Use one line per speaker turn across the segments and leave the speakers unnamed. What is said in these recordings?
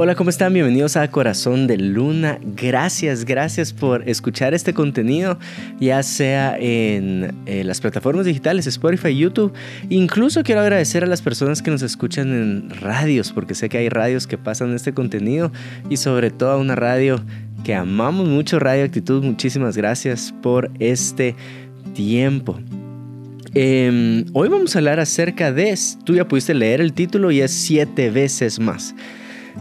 Hola, ¿cómo están? Bienvenidos a Corazón de Luna. Gracias, gracias por escuchar este contenido, ya sea en eh, las plataformas digitales, Spotify, YouTube. Incluso quiero agradecer a las personas que nos escuchan en radios, porque sé que hay radios que pasan este contenido y sobre todo a una radio que amamos mucho, Radio Actitud. Muchísimas gracias por este tiempo. Em, hoy vamos a hablar acerca de, tú ya pudiste leer el título y es siete veces más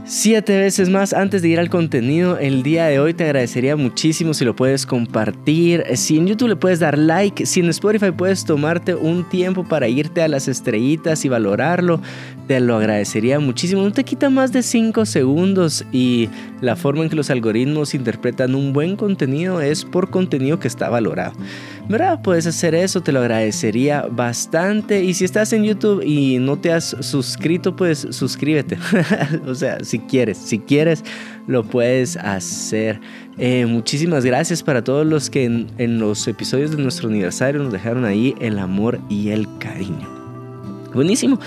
siete veces más antes de ir al contenido. El día de hoy te agradecería muchísimo si lo puedes compartir. Si en YouTube le puedes dar like, si en Spotify puedes tomarte un tiempo para irte a las estrellitas y valorarlo, te lo agradecería muchísimo. No te quita más de 5 segundos y la forma en que los algoritmos interpretan un buen contenido es por contenido que está valorado. ¿Verdad? Puedes hacer eso, te lo agradecería bastante. Y si estás en YouTube y no te has suscrito, pues suscríbete. o sea, si quieres, si quieres, lo puedes hacer. Eh, muchísimas gracias para todos los que en los episodios de nuestro aniversario nos dejaron ahí el amor y el cariño. Buenísimo.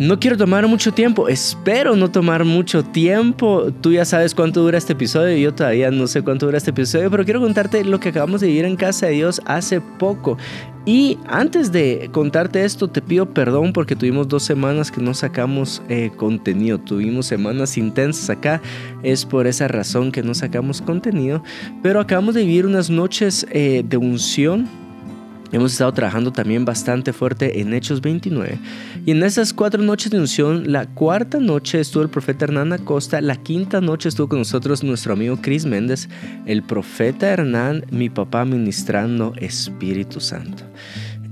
No quiero tomar mucho tiempo, espero no tomar mucho tiempo. Tú ya sabes cuánto dura este episodio, yo todavía no sé cuánto dura este episodio, pero quiero contarte lo que acabamos de vivir en casa de Dios hace poco. Y antes de contarte esto, te pido perdón porque tuvimos dos semanas que no sacamos eh, contenido. Tuvimos semanas intensas acá. Es por esa razón que no sacamos contenido. Pero acabamos de vivir unas noches eh, de unción Hemos estado trabajando también bastante fuerte en Hechos 29. Y en esas cuatro noches de unción, la cuarta noche estuvo el profeta Hernán Acosta, la quinta noche estuvo con nosotros nuestro amigo Chris Méndez, el profeta Hernán, mi papá ministrando Espíritu Santo.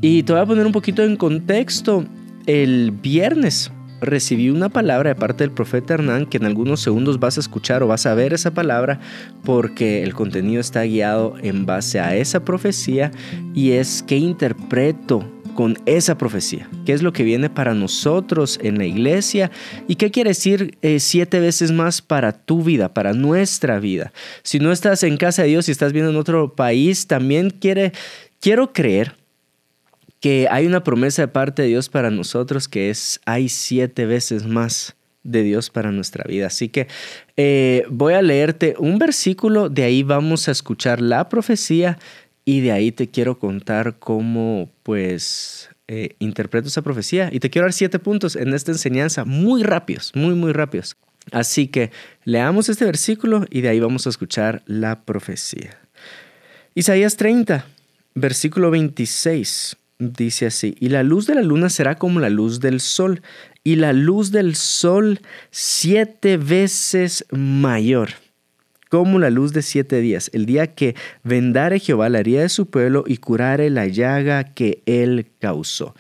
Y te voy a poner un poquito en contexto. El viernes recibí una palabra de parte del profeta Hernán que en algunos segundos vas a escuchar o vas a ver esa palabra porque el contenido está guiado en base a esa profecía y es que interpreto con esa profecía, qué es lo que viene para nosotros en la iglesia y qué quiere decir eh, siete veces más para tu vida, para nuestra vida. Si no estás en casa de Dios y estás viendo en otro país, también quiere, quiero creer que hay una promesa de parte de Dios para nosotros que es, hay siete veces más de Dios para nuestra vida. Así que eh, voy a leerte un versículo, de ahí vamos a escuchar la profecía y de ahí te quiero contar cómo pues eh, interpreto esa profecía. Y te quiero dar siete puntos en esta enseñanza, muy rápidos, muy, muy rápidos. Así que leamos este versículo y de ahí vamos a escuchar la profecía. Isaías 30, versículo 26 dice así, y la luz de la luna será como la luz del sol, y la luz del sol siete veces mayor, como la luz de siete días, el día que vendare Jehová la herida de su pueblo y curare la llaga que él causó.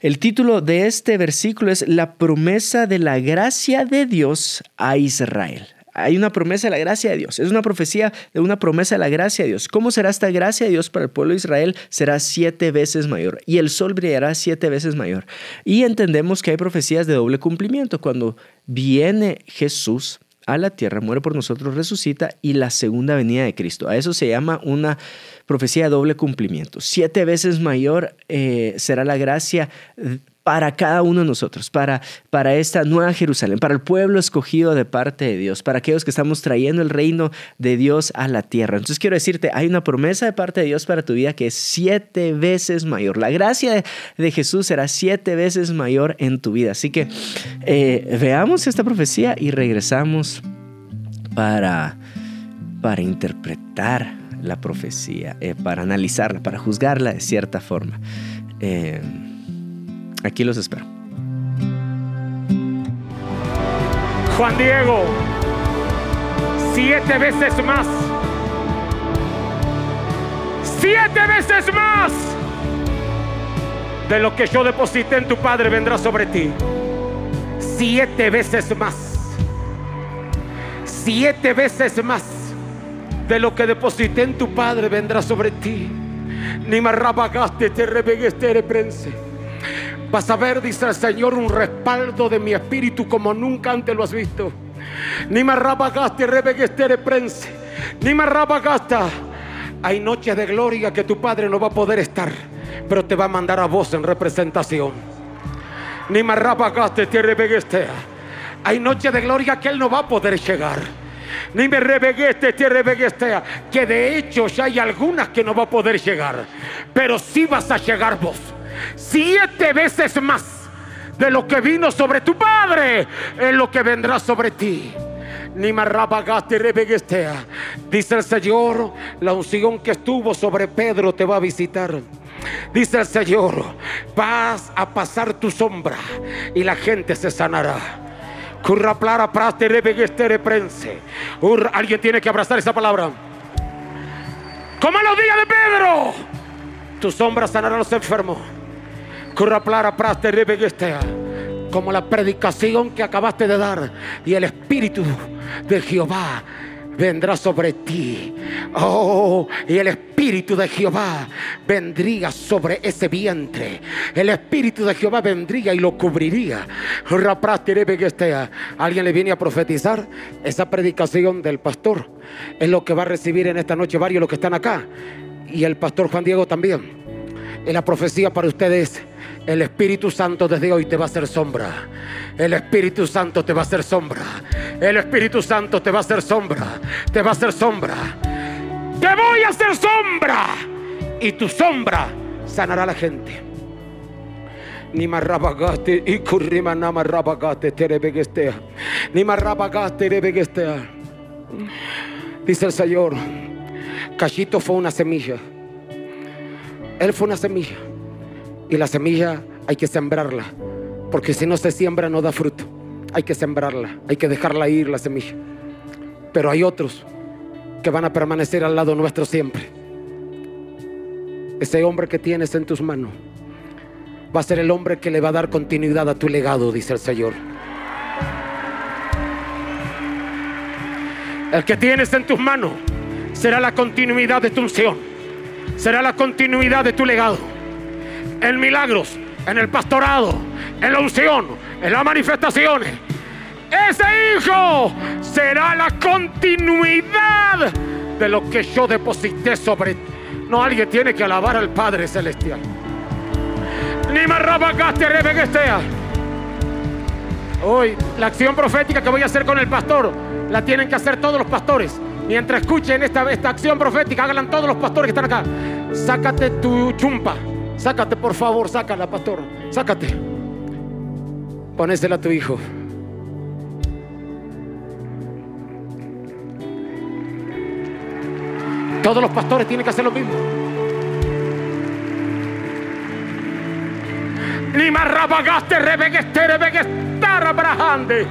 El título de este versículo es La promesa de la gracia de Dios a Israel. Hay una promesa de la gracia de Dios. Es una profecía de una promesa de la gracia de Dios. ¿Cómo será esta gracia de Dios para el pueblo de Israel? Será siete veces mayor. Y el sol brillará siete veces mayor. Y entendemos que hay profecías de doble cumplimiento. Cuando viene Jesús a la tierra, muere por nosotros, resucita y la segunda venida de Cristo. A eso se llama una profecía de doble cumplimiento. Siete veces mayor eh, será la gracia para cada uno de nosotros, para, para esta nueva Jerusalén, para el pueblo escogido de parte de Dios, para aquellos que estamos trayendo el reino de Dios a la tierra. Entonces quiero decirte, hay una promesa de parte de Dios para tu vida que es siete veces mayor. La gracia de, Jesús será siete veces mayor en tu vida. Así que eh, veamos esta profecía y regresamos para, para interpretar la profecía, eh, para analizarla, para juzgarla de cierta forma. Eh, Aquí los espero.
Juan Diego, siete veces más. Siete veces más de lo que yo deposité en tu Padre vendrá sobre ti. Siete veces más. Siete veces más de lo que deposité en tu Padre vendrá sobre ti. Ni más rabagaste te revegueste prense. Vas a ver, dice el Señor, un respaldo de mi espíritu como nunca antes lo has visto. Ni me rabagaste, rebeguestere prense. Ni me rabagasta. Hay noches de gloria que tu padre no va a poder estar, pero te va a mandar a vos en representación. Ni me rabagaste, te rebeguestea. Hay noche de gloria que Él no va a poder llegar. Ni me rebegueste, te rebeguestea. Que de hecho ya hay algunas que no va a poder llegar. Pero sí vas a llegar vos. Siete veces más de lo que vino sobre tu padre es lo que vendrá sobre ti ni. Dice el Señor, la unción que estuvo sobre Pedro te va a visitar. Dice el Señor, vas a pasar tu sombra y la gente se sanará. Alguien tiene que abrazar esa palabra. Como en los días de Pedro, tu sombra sanará a los enfermos. Como la predicación que acabaste de dar y el Espíritu de Jehová vendrá sobre ti. Oh, y el Espíritu de Jehová vendría sobre ese vientre. El Espíritu de Jehová vendría y lo cubriría. Alguien le viene a profetizar esa predicación del pastor. Es lo que va a recibir en esta noche varios los que están acá. Y el pastor Juan Diego también. Y la profecía para ustedes el Espíritu Santo desde hoy te va a hacer sombra. El Espíritu Santo te va a hacer sombra. El Espíritu Santo te va a hacer sombra. Te va a hacer sombra. Te voy a hacer sombra. Y tu sombra sanará a la gente. Ni marrabagaste y currima marrabagaste terebegestea. Ni marrabagaste. Dice el Señor, Cachito fue una semilla. Él fue una semilla. Y la semilla hay que sembrarla, porque si no se siembra no da fruto. Hay que sembrarla, hay que dejarla ir la semilla. Pero hay otros que van a permanecer al lado nuestro siempre. Ese hombre que tienes en tus manos va a ser el hombre que le va a dar continuidad a tu legado, dice el Señor. El que tienes en tus manos será la continuidad de tu unción, será la continuidad de tu legado en milagros, en el pastorado, en la unción, en las manifestaciones. Ese hijo será la continuidad de lo que yo deposité sobre ti. No, alguien tiene que alabar al Padre Celestial. Ni rebeguestea. Hoy, la acción profética que voy a hacer con el pastor, la tienen que hacer todos los pastores. Mientras escuchen esta, esta acción profética, háganla todos los pastores que están acá. Sácate tu chumpa. Sácate, por favor, sácala, pastor. Sácate. Ponésela a tu hijo. Todos los pastores tienen que hacer lo mismo. Ni más rabagaste, rebegueste, rebeguestar, abrahande.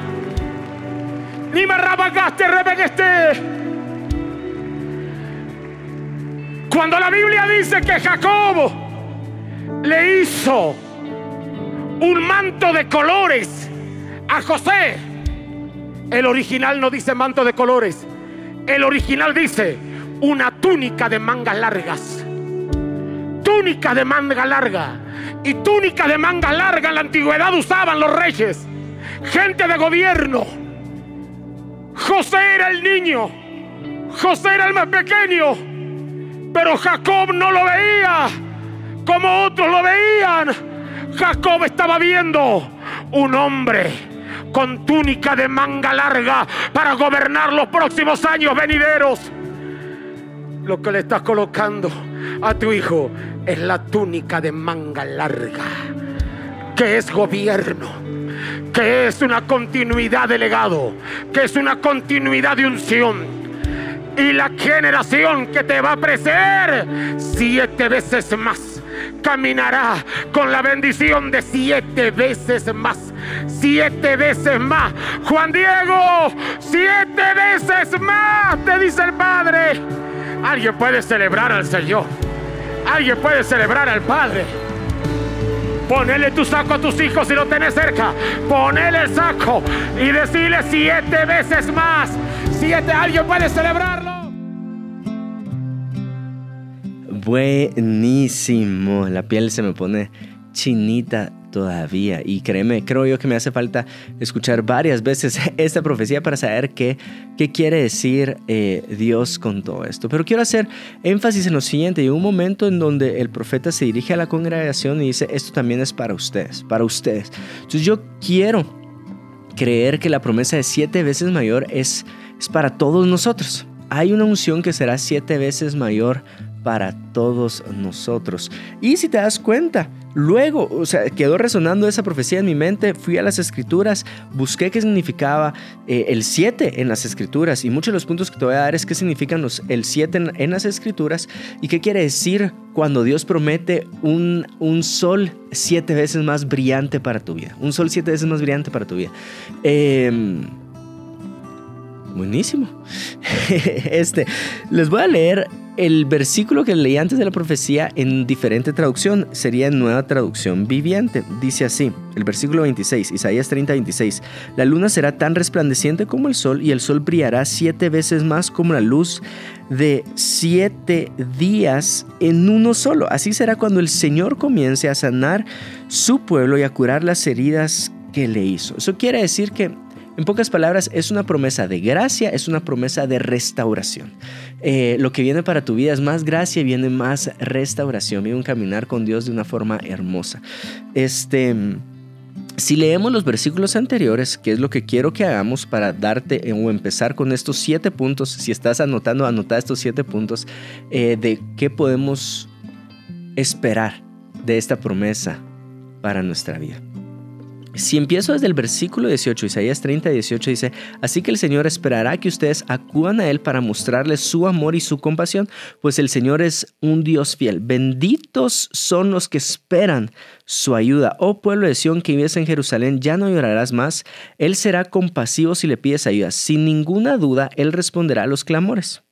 Ni más rabagaste, rebegueste. Cuando la Biblia dice que Jacobo le hizo un manto de colores a José. El original no dice manto de colores. El original dice una túnica de mangas largas. Túnica de manga larga. Y túnica de manga larga en la antigüedad usaban los reyes. Gente de gobierno. José era el niño. José era el más pequeño. Pero Jacob no lo veía como otros lo veían. Jacob estaba viendo un hombre con túnica de manga larga para gobernar los próximos años venideros. Lo que le estás colocando a tu hijo es la túnica de manga larga, que es gobierno, que es una continuidad de legado, que es una continuidad de unción. Y la generación que te va a preceder siete veces más caminará con la bendición de siete veces más. Siete veces más. Juan Diego, siete veces más, te dice el Padre. Alguien puede celebrar al Señor. Alguien puede celebrar al Padre. Ponele tu saco a tus hijos si lo tenés cerca. Ponele el saco y decirle siete veces más. Siete, alguien puede celebrarlo.
Buenísimo. La piel se me pone chinita todavía. Y créeme, creo yo que me hace falta escuchar varias veces esta profecía para saber qué, qué quiere decir eh, Dios con todo esto. Pero quiero hacer énfasis en lo siguiente. Hay un momento en donde el profeta se dirige a la congregación y dice, esto también es para ustedes, para ustedes. Entonces yo quiero creer que la promesa de siete veces mayor es, es para todos nosotros. Hay una unción que será siete veces mayor para todos nosotros. Y si te das cuenta, luego, o sea, quedó resonando esa profecía en mi mente, fui a las escrituras, busqué qué significaba eh, el 7 en las escrituras y muchos de los puntos que te voy a dar es qué significan los, el 7 en, las escrituras y qué quiere decir cuando Dios promete un, un sol siete veces más brillante para tu vida, un sol siete veces más brillante para tu vida. Eh, Buenísimo. Este, les voy a leer el versículo que leí antes de la profecía en diferente traducción. Sería en nueva traducción viviente. Dice así, el versículo 26, Isaías 30, 26. La luna será tan resplandeciente como el sol y el sol brillará siete veces más como la luz de siete días en uno solo. Así será cuando el Señor comience a sanar su pueblo y a curar las heridas que le hizo. Eso quiere decir que en pocas palabras, es una promesa de gracia, es una promesa de restauración. Eh, lo que viene para tu vida es más gracia, viene más restauración, viene un caminar con Dios de una forma hermosa. Este, si leemos los versículos anteriores, que es lo que quiero que hagamos para darte o empezar con estos siete puntos, si estás anotando, anota estos siete puntos eh, de qué podemos esperar de esta promesa para nuestra vida. Si empiezo desde el versículo 18, Isaías 30, 18 dice, así que el Señor esperará que ustedes acudan a Él para mostrarles su amor y su compasión, pues el Señor es un Dios fiel. Benditos son los que esperan su ayuda. Oh pueblo de Sión que vives en Jerusalén, ya no llorarás más. Él será compasivo si le pides ayuda. Sin ninguna duda, Él responderá a los clamores.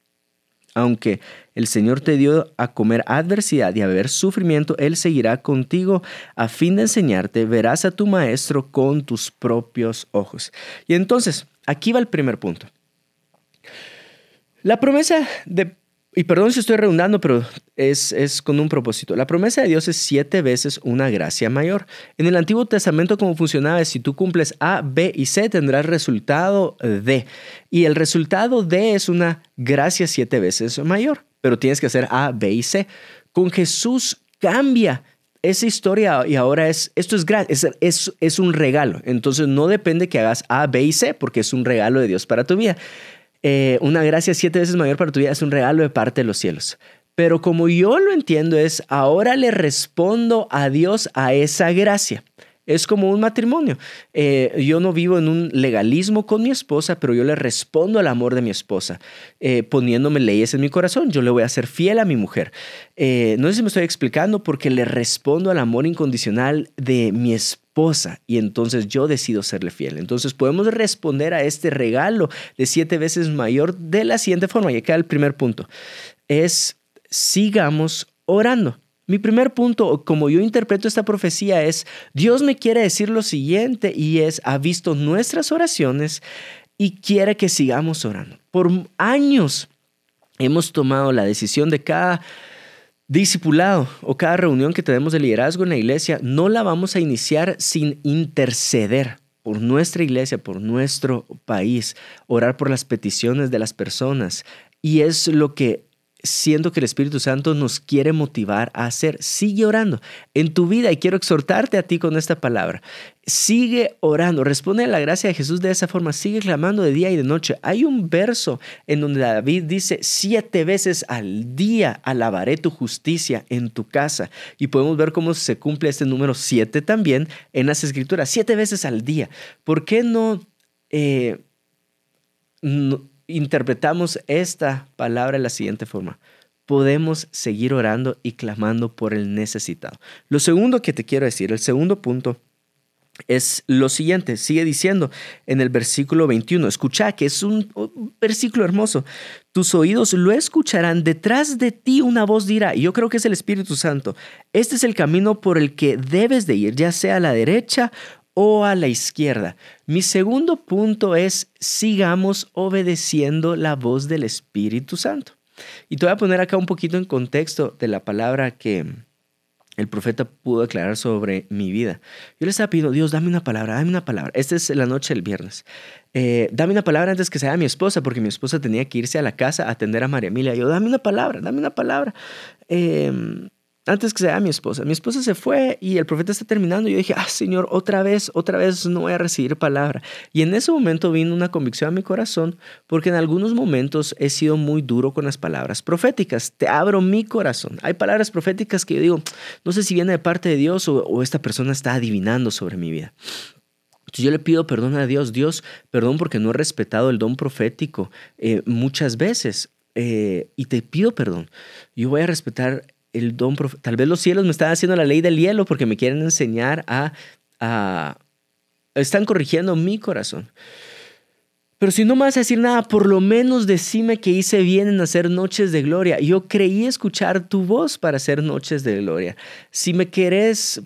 Aunque el Señor te dio a comer adversidad y a beber sufrimiento, Él seguirá contigo a fin de enseñarte, verás a tu maestro con tus propios ojos. Y entonces, aquí va el primer punto. La promesa de y perdón si estoy redundando, pero es, es, con un propósito. La promesa de Dios es siete veces una gracia mayor. En el Antiguo Testamento, como funcionaba es si tú cumples A, B y C, tendrás resultado D. Y el resultado D es una gracia siete veces mayor, pero tienes que hacer A, B y C. Con Jesús cambia esa historia y ahora es, esto es, es, es, es un regalo. Entonces no depende que hagas A, B y C, porque es un regalo de Dios para tu vida. Eh, una gracia siete veces mayor para tu vida es un regalo de parte de los cielos. Pero como yo lo entiendo es, ahora le respondo a Dios a esa gracia. Es como un matrimonio. Eh, yo no vivo en un legalismo con mi esposa, pero yo le respondo al amor de mi esposa, eh, poniéndome leyes en mi corazón. Yo le voy a ser fiel a mi mujer. no sé si me estoy explicando porque le respondo al amor incondicional de mi esposa y entonces yo decido serle fiel. Entonces podemos responder a este regalo de siete veces mayor de la siguiente forma. Y acá el primer punto es sigamos orando. Mi primer punto, como yo interpreto esta profecía, es Dios me quiere decir lo siguiente y es, ha visto nuestras oraciones y quiere que sigamos orando. Por años hemos tomado la decisión de cada discipulado o cada reunión que tenemos de liderazgo en la iglesia, no la vamos a iniciar sin interceder por nuestra iglesia, por nuestro país, orar por las peticiones de las personas. Y es lo que siento que el Espíritu Santo nos quiere motivar a hacer. Sigue orando en tu vida y quiero exhortarte a ti con esta palabra. Sigue orando, responde a la gracia de Jesús de esa forma, sigue clamando de día y de noche. Hay un verso en donde David dice, siete veces al día alabaré tu justicia en tu casa. Y podemos ver cómo se cumple este número siete también en las escrituras, siete veces al día. ¿Por qué no... Eh, no interpretamos esta palabra de la siguiente forma. Podemos seguir orando y clamando por el necesitado. Lo segundo que te quiero decir, el segundo punto, es lo siguiente, sigue diciendo en el versículo 21, escucha que es un versículo hermoso, tus oídos lo escucharán, detrás de ti una voz dirá, y yo creo que es el Espíritu Santo, este es el camino por el que debes de ir, ya sea a la derecha o a la izquierda. Mi segundo punto es sigamos obedeciendo la voz del Espíritu Santo. Y te voy a poner acá un poquito en contexto de la palabra que el profeta pudo declarar sobre mi vida. Yo le estaba pidiendo, Dios, dame una palabra, dame una palabra. Esta es la noche del viernes. Eh, dame una palabra antes que sea mi esposa, porque mi esposa tenía que irse a la casa a atender a María Emilia. Yo, dame una palabra, dame una palabra. Eh, antes que sea mi esposa. Mi esposa se fue y el profeta está terminando. Y yo dije, ah, Señor, otra vez, otra vez no voy a recibir palabra. Y en ese momento vino una convicción a mi corazón, porque en algunos momentos he sido muy duro con las palabras proféticas. Te abro mi corazón. Hay palabras proféticas que yo digo, no sé si viene de parte de Dios o, esta persona está adivinando sobre mi vida. Entonces yo le pido perdón a Dios. Dios, perdón porque no he respetado el don profético eh, muchas veces. Eh, y te pido perdón. Yo voy a respetar el don, tal vez los cielos me están haciendo la ley del hielo porque me quieren enseñar a, a, están corrigiendo mi corazón. Pero si no me vas a decir nada, por lo menos decime que hice bien en hacer noches de gloria. Yo creí escuchar tu voz para hacer noches de gloria. Si me querés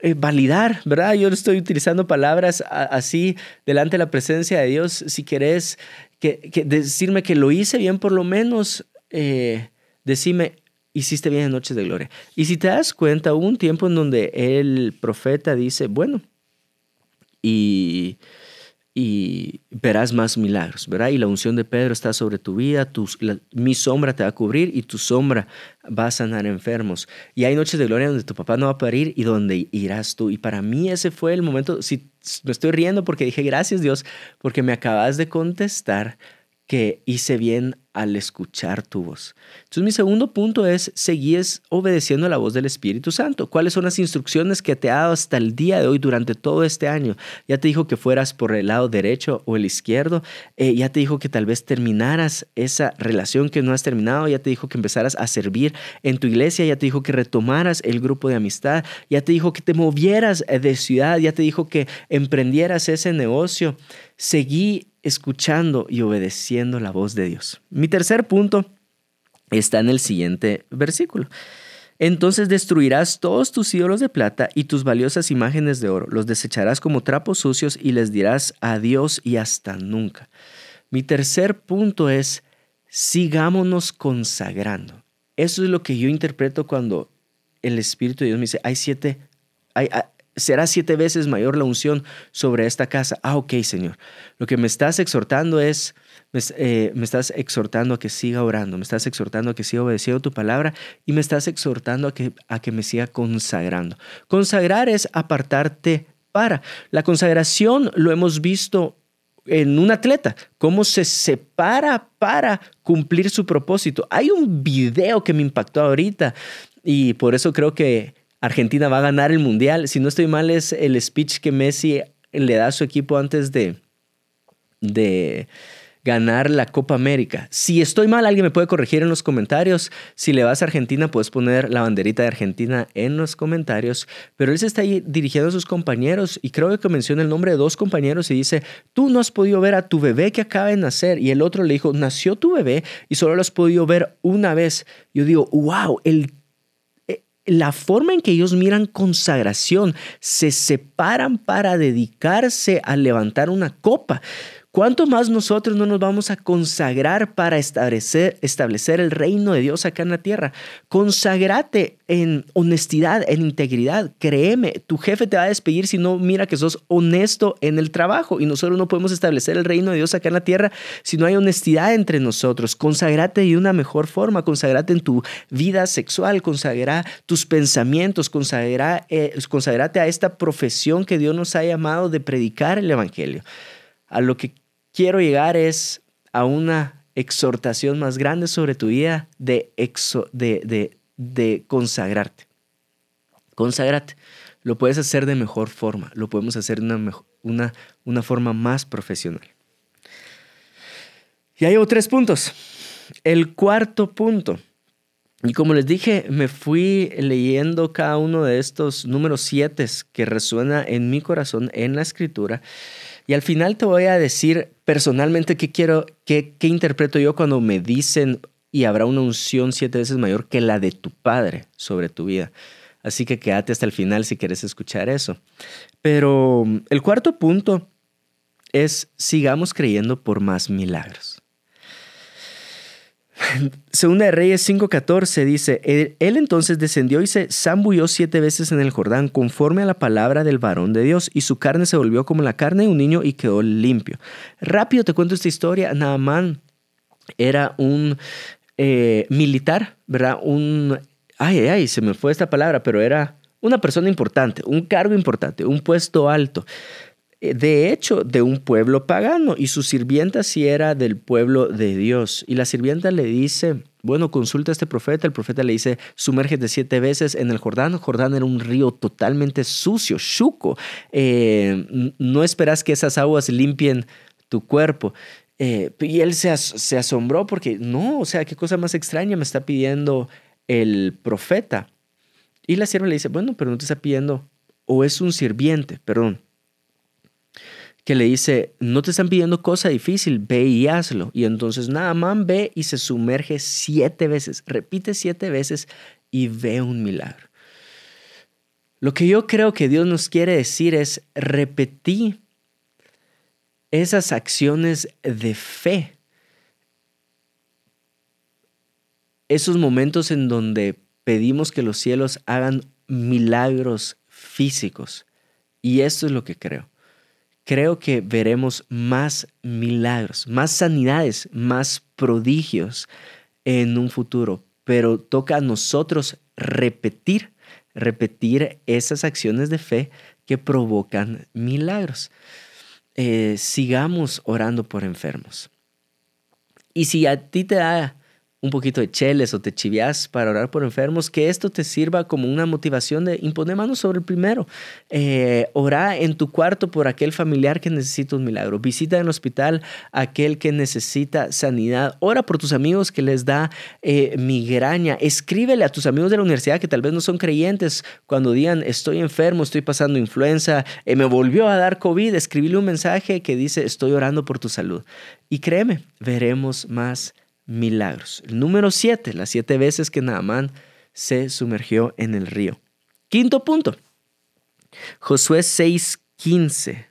eh, validar, ¿verdad? Yo estoy utilizando palabras así delante de la presencia de Dios. Si querés que, decirme que lo hice bien, por lo menos eh, decime, hiciste bien en Noches de Gloria. Y si te das cuenta, hubo un tiempo en donde el profeta dice, bueno, y, y verás más milagros, ¿verdad? Y la unción de Pedro está sobre tu vida, mi sombra te va a cubrir y tu sombra va a sanar enfermos. Y hay noches de gloria donde tu papá no va a parir y donde irás tú. Y para mí ese fue el momento, si me estoy riendo porque dije, gracias Dios, porque me acabas de contestar que hice bien al escuchar tu voz. Entonces mi segundo punto es, seguís obedeciendo la voz del Espíritu Santo. ¿Cuáles son las instrucciones que te ha dado hasta el día de hoy durante todo este año? Ya te dijo que fueras por el lado derecho o el izquierdo. Eh, ya te dijo que tal vez terminaras esa relación que no has terminado. Ya te dijo que empezaras a servir en tu iglesia. Ya te dijo que retomaras el grupo de amistad. Ya te dijo que te movieras de ciudad. Ya te dijo que emprendieras ese negocio. Seguí escuchando y obedeciendo la voz de Dios. Mi tercer punto está en el siguiente versículo. Entonces destruirás todos tus ídolos de plata y tus valiosas imágenes de oro, los desecharás como trapos sucios y les dirás adiós y hasta nunca. Mi tercer punto es, sigámonos consagrando. Eso es lo que yo interpreto cuando el Espíritu de Dios me dice, hay siete, hay, será siete veces mayor la unción sobre esta casa. Ah, ok, Señor. Lo que me estás exhortando es, me, eh, estás exhortando a que siga orando, me estás exhortando a que siga obedeciendo tu palabra y me estás exhortando a que, a que me siga consagrando. Consagrar es apartarte para. La consagración lo hemos visto en un atleta, cómo se separa para cumplir su propósito. Hay un video que me impactó ahorita y por eso creo que Argentina va a ganar el Mundial. Si no estoy mal, es el speech que Messi le da a su equipo antes de, de ganar la Copa América. Si estoy mal, alguien me puede corregir en los comentarios. Si le vas a Argentina, puedes poner la banderita de Argentina en los comentarios. Pero él se está ahí dirigiendo a sus compañeros y creo que menciona el nombre de dos compañeros y dice, tú no has podido ver a tu bebé que acaba de nacer. Y el otro le dijo, nació tu bebé y solo lo has podido ver una vez. Yo digo, wow, el la forma en que ellos miran consagración, se separan para dedicarse a levantar una copa. ¿Cuánto más nosotros no nos vamos a consagrar para establecer, establecer el reino de Dios acá en la tierra? Consagrate en honestidad, en integridad. Créeme, tu jefe te va a despedir si no mira que sos honesto en el trabajo. Y nosotros no podemos establecer el reino de Dios acá en la tierra si no hay honestidad entre nosotros. Consagrate de una mejor forma. Consagrate en tu vida sexual. Consagra tus pensamientos. Consagra, eh, consagrate a esta profesión que Dios nos ha llamado de predicar el Evangelio. A lo que quiero llegar es a una exhortación más grande sobre tu vida de, de, de, consagrarte. Consagrate. Lo puedes hacer de mejor forma, lo podemos hacer de una, una, una forma más profesional. Y hay tres puntos. El cuarto punto. Y como les dije, me fui leyendo cada uno de estos números siete que resuena en mi corazón en la escritura. Y al final te voy a decir personalmente qué quiero, qué, interpreto yo cuando me dicen y habrá una unción siete veces mayor que la de tu Padre sobre tu vida. Así que quédate hasta el final si quieres escuchar eso. Pero mm, el cuarto punto es sigamos creyendo por más milagros. Segunda de Reyes 5:14 dice, él entonces descendió y se zambulló siete veces en el Jordán conforme a la palabra del varón de Dios y su carne se volvió como la carne de un niño y quedó limpio. Rápido te cuento esta historia. Naamán era un eh, militar, ¿verdad? Un ay, ay, se me fue esta palabra, pero era una persona importante, un cargo importante, un puesto alto. Eh, de hecho, de un pueblo pagano, y su sirvienta sí era del pueblo de Dios. Y la sirvienta le dice, bueno, consulta a este profeta. El profeta le dice, sumérgete siete veces en el Jordán. Jordán era un río totalmente sucio, chuco. Eh, no esperas que esas aguas limpien tu cuerpo. Eh, y él se, se asombró porque, no, o sea, qué cosa más extraña me está pidiendo el profeta. Y la sierva le dice, bueno, pero no te está pidiendo, o es un sirviente, perdón, que le dice, no te están pidiendo cosa difícil, ve y hazlo. Y entonces Naaman ve y se sumerge siete veces, repite siete veces y ve un milagro. Lo que yo creo que Dios nos quiere decir es repetir esas acciones de fe. Esos momentos en donde pedimos que los cielos hagan milagros físicos. Y esto es lo que creo. Creo que veremos más milagros, más sanidades, más prodigios en un futuro, pero toca a nosotros repetir, repetir esas acciones de fe que provocan milagros. Eh, sigamos orando por enfermos. Y si a ti te da un poquito de cheles o te chivias para orar por enfermos, que esto te sirva como una motivación de imponer manos sobre el primero. Eh, ora en tu cuarto por aquel familiar que necesita un milagro. Visita en el hospital aquel que necesita sanidad. Ora por tus amigos que les da eh, migraña. Escríbele a tus amigos de la universidad que tal vez no son creyentes cuando digan estoy enfermo, estoy pasando influenza, eh, me volvió a dar COVID. Escríbele un mensaje que dice estoy orando por tu salud. Y créeme, veremos más milagros. El número siete, las siete veces que Naamán se sumergió en el río. Quinto punto. Josué 6:15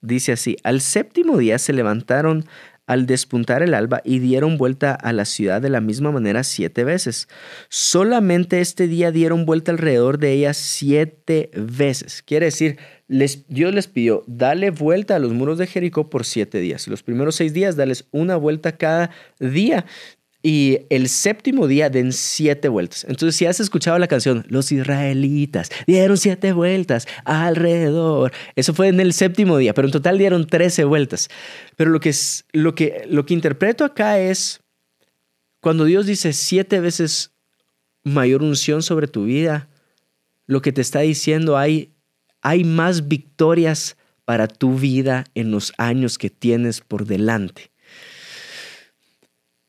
dice así, al séptimo día se levantaron al despuntar el alba y dieron vuelta a la ciudad de la misma manera siete veces. Solamente este día dieron vuelta alrededor de ella siete veces. Quiere decir, Dios les pidió, dale vuelta a los muros de Jericó por siete días. Los primeros seis días, dales una vuelta cada día. Y el séptimo día den siete vueltas. Entonces, si has escuchado la canción, los israelitas dieron siete vueltas alrededor. Eso fue en el séptimo día, pero en total dieron trece vueltas. Pero lo que, es, lo que, lo que interpreto acá es cuando Dios dice siete veces mayor unción sobre tu vida, lo que te está diciendo hay, hay más victorias para tu vida en los años que tienes por delante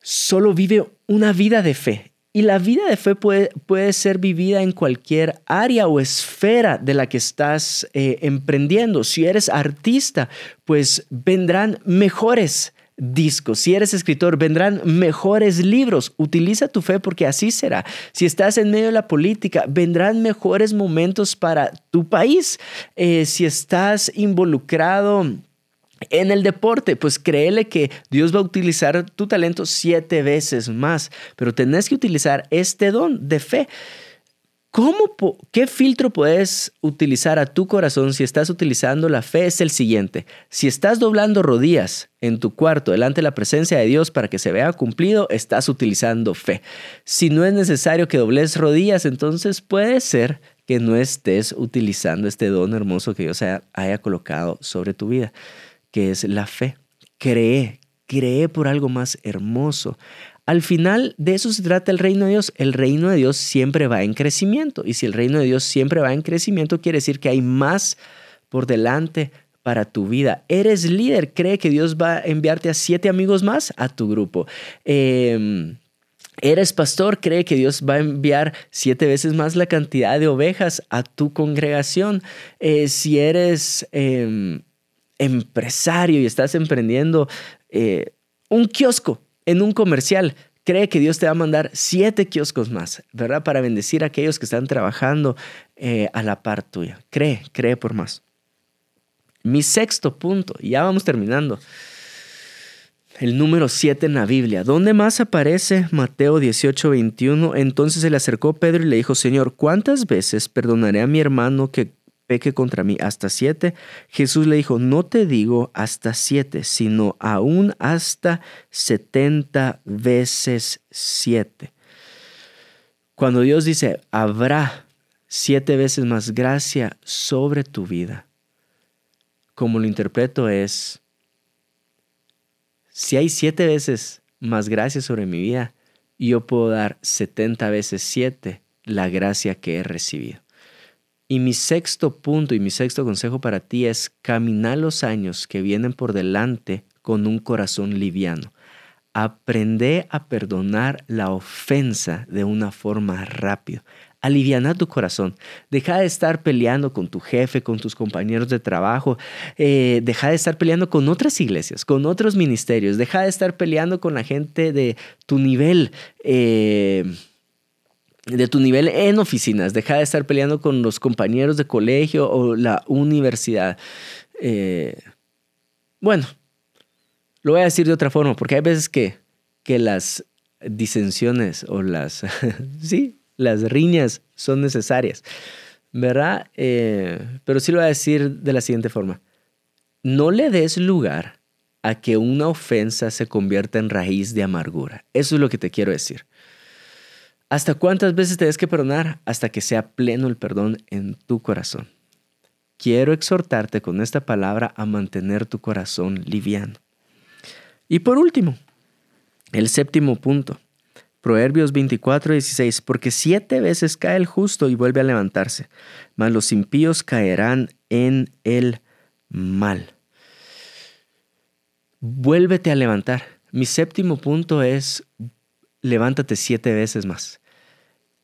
solo vive una vida de fe. Y la vida de fe puede, puede ser vivida en cualquier área o esfera de la que estás eh, emprendiendo. Si eres artista, pues vendrán mejores discos. Si eres escritor, vendrán mejores libros. Utiliza tu fe porque así será. Si estás en medio de la política, vendrán mejores momentos para tu país. Eh, si estás involucrado en el deporte, pues créele que Dios va a utilizar tu talento siete veces más, pero tenés que utilizar este don de fe. ¿Cómo, ¿Qué filtro puedes utilizar a tu corazón si estás utilizando la fe? Es el siguiente. Si estás doblando rodillas en tu cuarto delante de la presencia de Dios para que se vea cumplido, estás utilizando fe. Si no es necesario que dobles rodillas, entonces puede ser que no estés utilizando este don hermoso que Dios haya colocado sobre tu vida que es la fe. Cree, cree por algo más hermoso. Al final de eso se trata el reino de Dios. El reino de Dios siempre va en crecimiento. Y si el reino de Dios siempre va en crecimiento, quiere decir que hay más por delante para tu vida. Eres líder, cree que Dios va a enviarte a siete amigos más a tu grupo. Em, eres pastor, cree que Dios va a enviar siete veces más la cantidad de ovejas a tu congregación. Eh, si eres em, empresario y estás emprendiendo eh, un kiosco en un comercial, cree que Dios te va a mandar siete kioscos más, ¿verdad? Para bendecir a aquellos que están trabajando eh, a la par tuya. Cree, cree por más. Mi sexto punto, ya vamos terminando. El número siete en la Biblia. ¿Dónde más aparece Mateo 18, 21? Entonces se le acercó Pedro y le dijo, Señor, ¿cuántas veces perdonaré a mi hermano que peque contra mí hasta siete, Jesús le dijo, no te digo hasta siete, sino aún hasta setenta veces siete. Cuando Dios dice, habrá siete veces más gracia sobre tu vida, como lo interpreto es, si hay siete veces más gracia sobre mi vida, yo puedo dar 70 veces siete la gracia que he recibido. Y mi sexto punto y mi sexto consejo para ti es caminar los años que vienen por delante con un corazón liviano. Aprende a perdonar la ofensa de una forma rápida. Aliviana tu corazón. Deja de estar peleando con tu jefe, con tus compañeros de trabajo. Eh, deja de estar peleando con otras iglesias, con otros ministerios. Deja de estar peleando con la gente de tu nivel. Eh, de tu nivel en oficinas. Deja de estar peleando con los compañeros de colegio o la universidad. Eh, bueno, lo voy a decir de otra forma, porque hay veces que, que las disensiones o las, sí, las riñas son necesarias, ¿verdad? Eh, pero sí lo voy a decir de la siguiente forma. No le des lugar a que una ofensa se convierta en raíz de amargura. Eso es lo que te quiero decir. ¿Hasta cuántas veces te des que perdonar? Hasta que sea pleno el perdón en tu corazón. Quiero exhortarte con esta palabra a mantener tu corazón liviano. Y por último, el séptimo punto. Proverbios 24, 16, porque siete veces cae el justo y vuelve a levantarse, mas los impíos caerán en el mal. Vuélvete a levantar. Mi séptimo punto es, levántate siete veces más.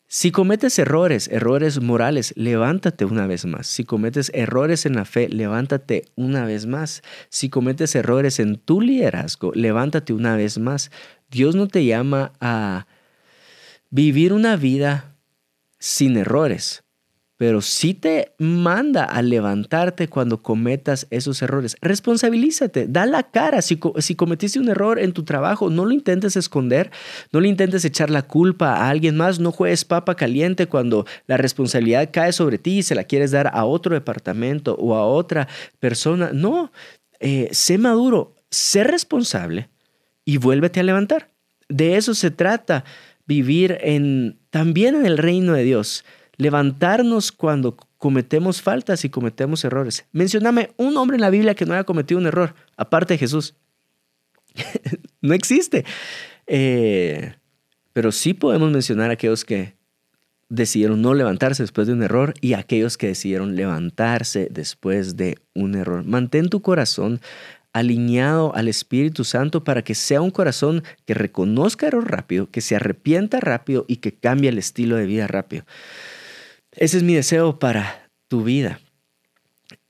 Si cometes errores, errores morales, levántate una vez más. Si cometes errores en la fe, levántate una vez más. Si cometes errores en tu liderazgo, levántate una vez más. Dios no te llama a vivir una vida sin errores pero sí te manda a levantarte cuando cometas esos errores. Responsabilízate, da la cara. Si, cometiste un error en tu trabajo, no lo intentes esconder, no le intentes echar la culpa a alguien más, no juegues papa caliente cuando la responsabilidad cae sobre ti y se la quieres dar a otro departamento o a otra persona. No, eh, sé maduro, sé responsable y vuélvete a levantar. De eso se trata vivir en, también en el reino de Dios levantarnos cuando cometemos faltas y cometemos errores. Mencioname un hombre en la Biblia que no haya cometido un error, aparte de Jesús. no existe. Eh, pero sí podemos mencionar a aquellos que decidieron no levantarse después de un error y aquellos que decidieron levantarse después de un error. Mantén tu corazón alineado al Espíritu Santo para que sea un corazón que reconozca error rápido, que se arrepienta rápido y que cambie el estilo de vida rápido. Ese es mi deseo para tu vida.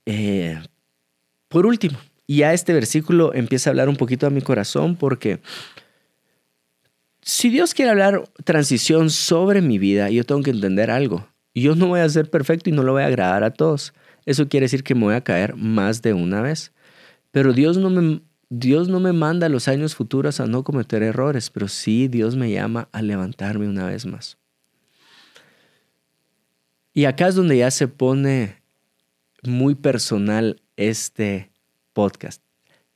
Eh, por último, ya este versículo empieza a hablar un poquito a mi corazón porque si Dios quiere hablar transición sobre mi vida, yo tengo que entender algo. Yo no voy a ser perfecto y no lo voy a agradar a todos. Eso quiere decir que me voy a caer más de una vez. Pero Dios no me, Dios no me manda los años futuros a no cometer errores, pero sí Dios me llama a levantarme una vez más. Y acá es donde ya se pone muy personal este podcast.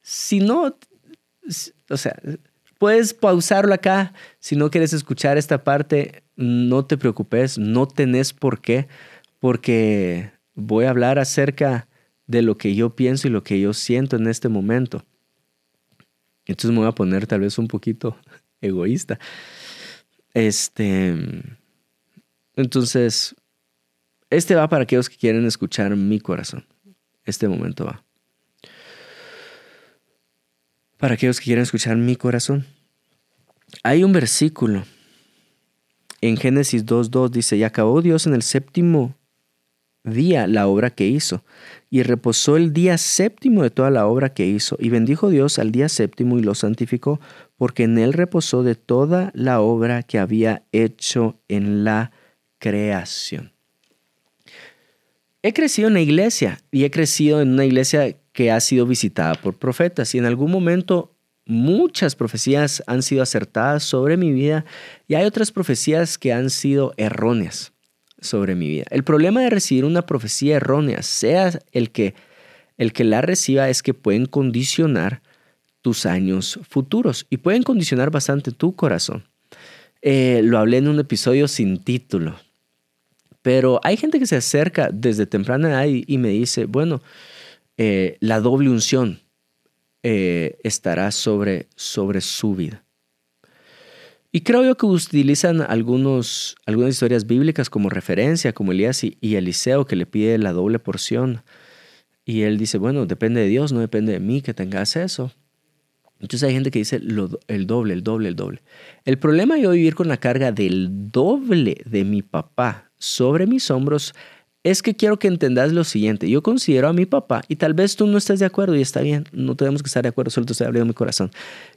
Si no, o sea, puedes pausarlo acá. Si no quieres escuchar esta parte, no te preocupes, no tenés por qué, porque voy a hablar acerca de lo que yo pienso y lo que yo siento en este momento. Entonces me voy a poner tal vez un poquito egoísta. Este, entonces, este va para aquellos que quieren escuchar mi corazón. Este momento va. Para aquellos que quieren escuchar mi corazón. Hay un versículo en Génesis 2.2 dice, y acabó Dios en el séptimo día la obra que hizo, y reposó el día séptimo de toda la obra que hizo, y bendijo Dios al día séptimo y lo santificó, porque en él reposó de toda la obra que había hecho en la creación he crecido en la iglesia y he crecido en una iglesia que ha sido visitada por profetas y en algún momento muchas profecías han sido acertadas sobre mi vida y hay otras profecías que han sido erróneas sobre mi vida. El problema de recibir una profecía errónea, sea el que el que la reciba es que pueden condicionar tus años futuros y pueden condicionar bastante tu corazón. Eh, lo hablé en un episodio sin título. Pero hay gente que se acerca desde temprana edad y, me dice, bueno, eh, la doble unción eh, estará sobre, sobre su vida. Y creo yo que utilizan algunos, algunas historias bíblicas como referencia, como Elías y, Eliseo, que le pide la doble porción. Y él dice, bueno, depende de Dios, no depende de mí que tengas eso. Entonces hay gente que dice el doble, el doble, el doble. El problema yo vivir con la carga del doble de mi papá sobre mis hombros es que quiero que entendas lo siguiente. Yo considero a mi papá, y tal vez tú no estés de acuerdo y está bien, no tenemos que estar de acuerdo, solo te estoy abriendo mi corazón.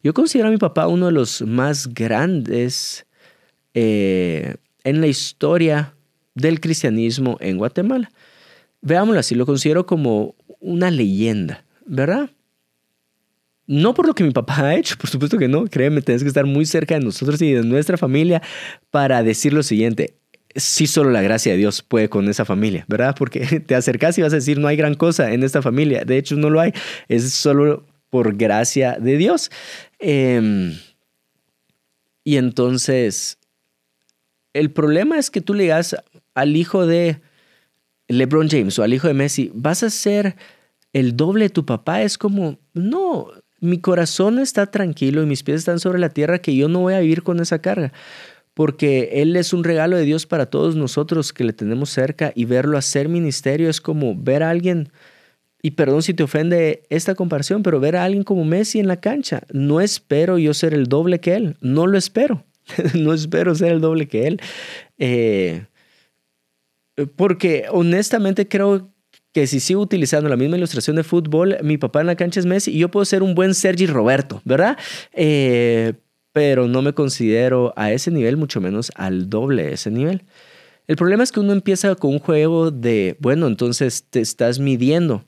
Yo considero a mi papá uno de los más grandes eh, en la historia del cristianismo en Guatemala. Veámoslo así, lo considero como una leyenda, ¿verdad? No por lo que mi papá ha hecho, por supuesto que no, créeme, tienes que estar muy cerca de nosotros y de nuestra familia para decir lo siguiente, sí solo la gracia de Dios puede con esa familia, ¿verdad? Porque te acercas y vas a decir, no hay gran cosa en esta familia. De hecho, no lo hay. Es solo por gracia de Dios. Em, y entonces, el problema es que tú le digas al hijo de LeBron James o al hijo de Messi, vas a ser el doble de tu papá. Es como, no, mi corazón está tranquilo y mis pies están sobre la tierra que yo no voy a vivir con esa carga porque Él es un regalo de Dios para todos nosotros que le tenemos cerca y verlo hacer ministerio es como ver a alguien, y perdón si te ofende esta comparación, pero ver a alguien como Messi en la cancha. No espero yo ser el doble que Él, no lo espero, no espero ser el doble que Él. Eh, porque honestamente creo que si sigo utilizando la misma ilustración de fútbol, mi papá en la cancha es Messi y yo puedo ser un buen Sergi Roberto, ¿verdad? Eh, pero no me considero a ese nivel, mucho menos al doble de ese nivel. El problema es que uno empieza con un juego de, bueno, entonces te estás midiendo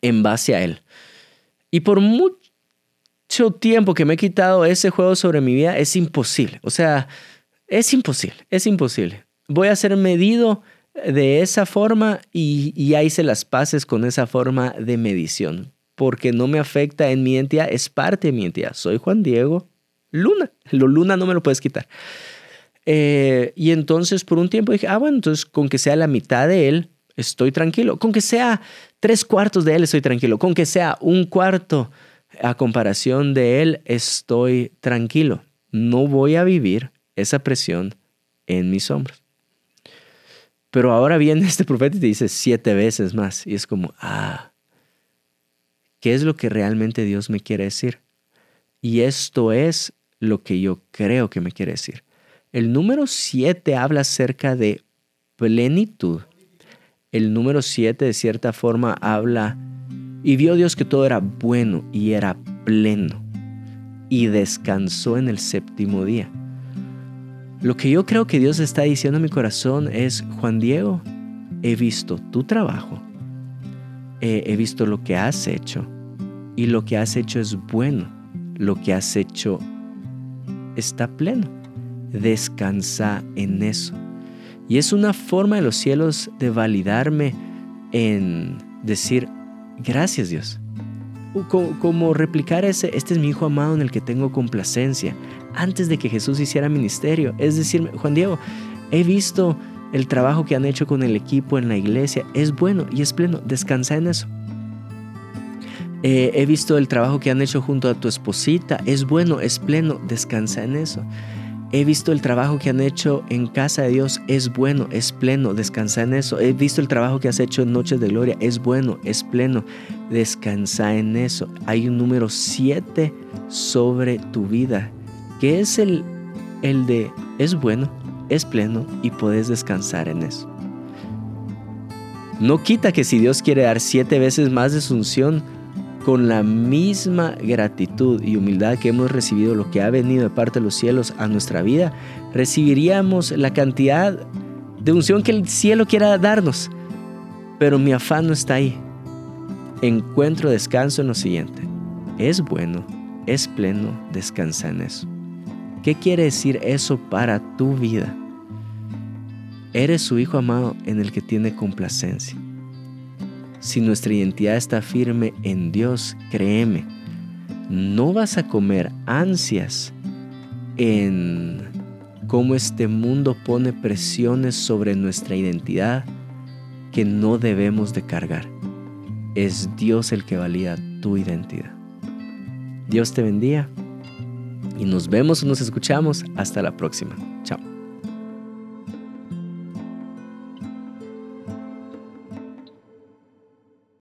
en base a él. Y por mucho tiempo que me he quitado ese juego sobre mi vida, es imposible. O sea, es imposible, es imposible. Voy a ser medido de esa forma y, ahí se las pases con esa forma de medición, porque no me afecta en mi identidad, es parte de mi identidad. Soy Juan Diego, luna. Lo luna no me lo puedes quitar. Eh, y entonces por un tiempo dije, ah, bueno, entonces con que sea la mitad de él, estoy tranquilo. Con que sea tres cuartos de él, estoy tranquilo. Con que sea un cuarto a comparación de él, estoy tranquilo. No voy a vivir esa presión en mis hombros. Pero ahora viene este profeta y te dice siete veces más. Y es como, ah, ¿qué es lo que realmente Dios me quiere decir? Y esto es lo que yo creo que me quiere decir. El número 7 habla acerca de plenitud. El número 7 de cierta forma habla y vio Dios que todo era bueno y era pleno y descansó en el séptimo día. Lo que yo creo que Dios está diciendo a mi corazón es, Juan Diego, he visto tu trabajo, he visto lo que has hecho y lo que has hecho es bueno, lo que has hecho está pleno. Descansa en eso. Y es una forma de los cielos de validarme en decir, gracias Dios. Como, replicar ese, este es mi hijo amado en el que tengo complacencia, antes de que Jesús hiciera ministerio. Es decir, Juan Diego, he visto el trabajo que han hecho con el equipo en la iglesia, es bueno y es pleno, descansa en eso. Eh, he visto el trabajo que han hecho junto a tu esposita. Es bueno, es pleno. Descansa en eso. He visto el trabajo que han hecho en casa de Dios. Es bueno, es pleno. Descansa en eso. He visto el trabajo que has hecho en Noches de Gloria. Es bueno, es pleno. Descansa en eso. Hay un número 7 sobre tu vida. Que es el, el de es bueno, es pleno y puedes descansar en eso. No quita que si Dios quiere dar siete veces más de su unción, con la misma gratitud y humildad que hemos recibido lo que ha venido de parte de los cielos a nuestra vida, recibiríamos la cantidad de unción que el cielo quiera darnos. Pero mi afán no está ahí. Encuentro descanso en lo siguiente. Es bueno, es pleno, descansa en eso. ¿Qué quiere decir eso para tu vida? Eres su hijo amado en el que tiene complacencia. Si nuestra identidad está firme en Dios, créeme, no vas a comer ansias en cómo este mundo pone presiones sobre nuestra identidad que no debemos de cargar. Es Dios el que valida tu identidad. Dios te bendiga y nos vemos o nos escuchamos hasta la próxima.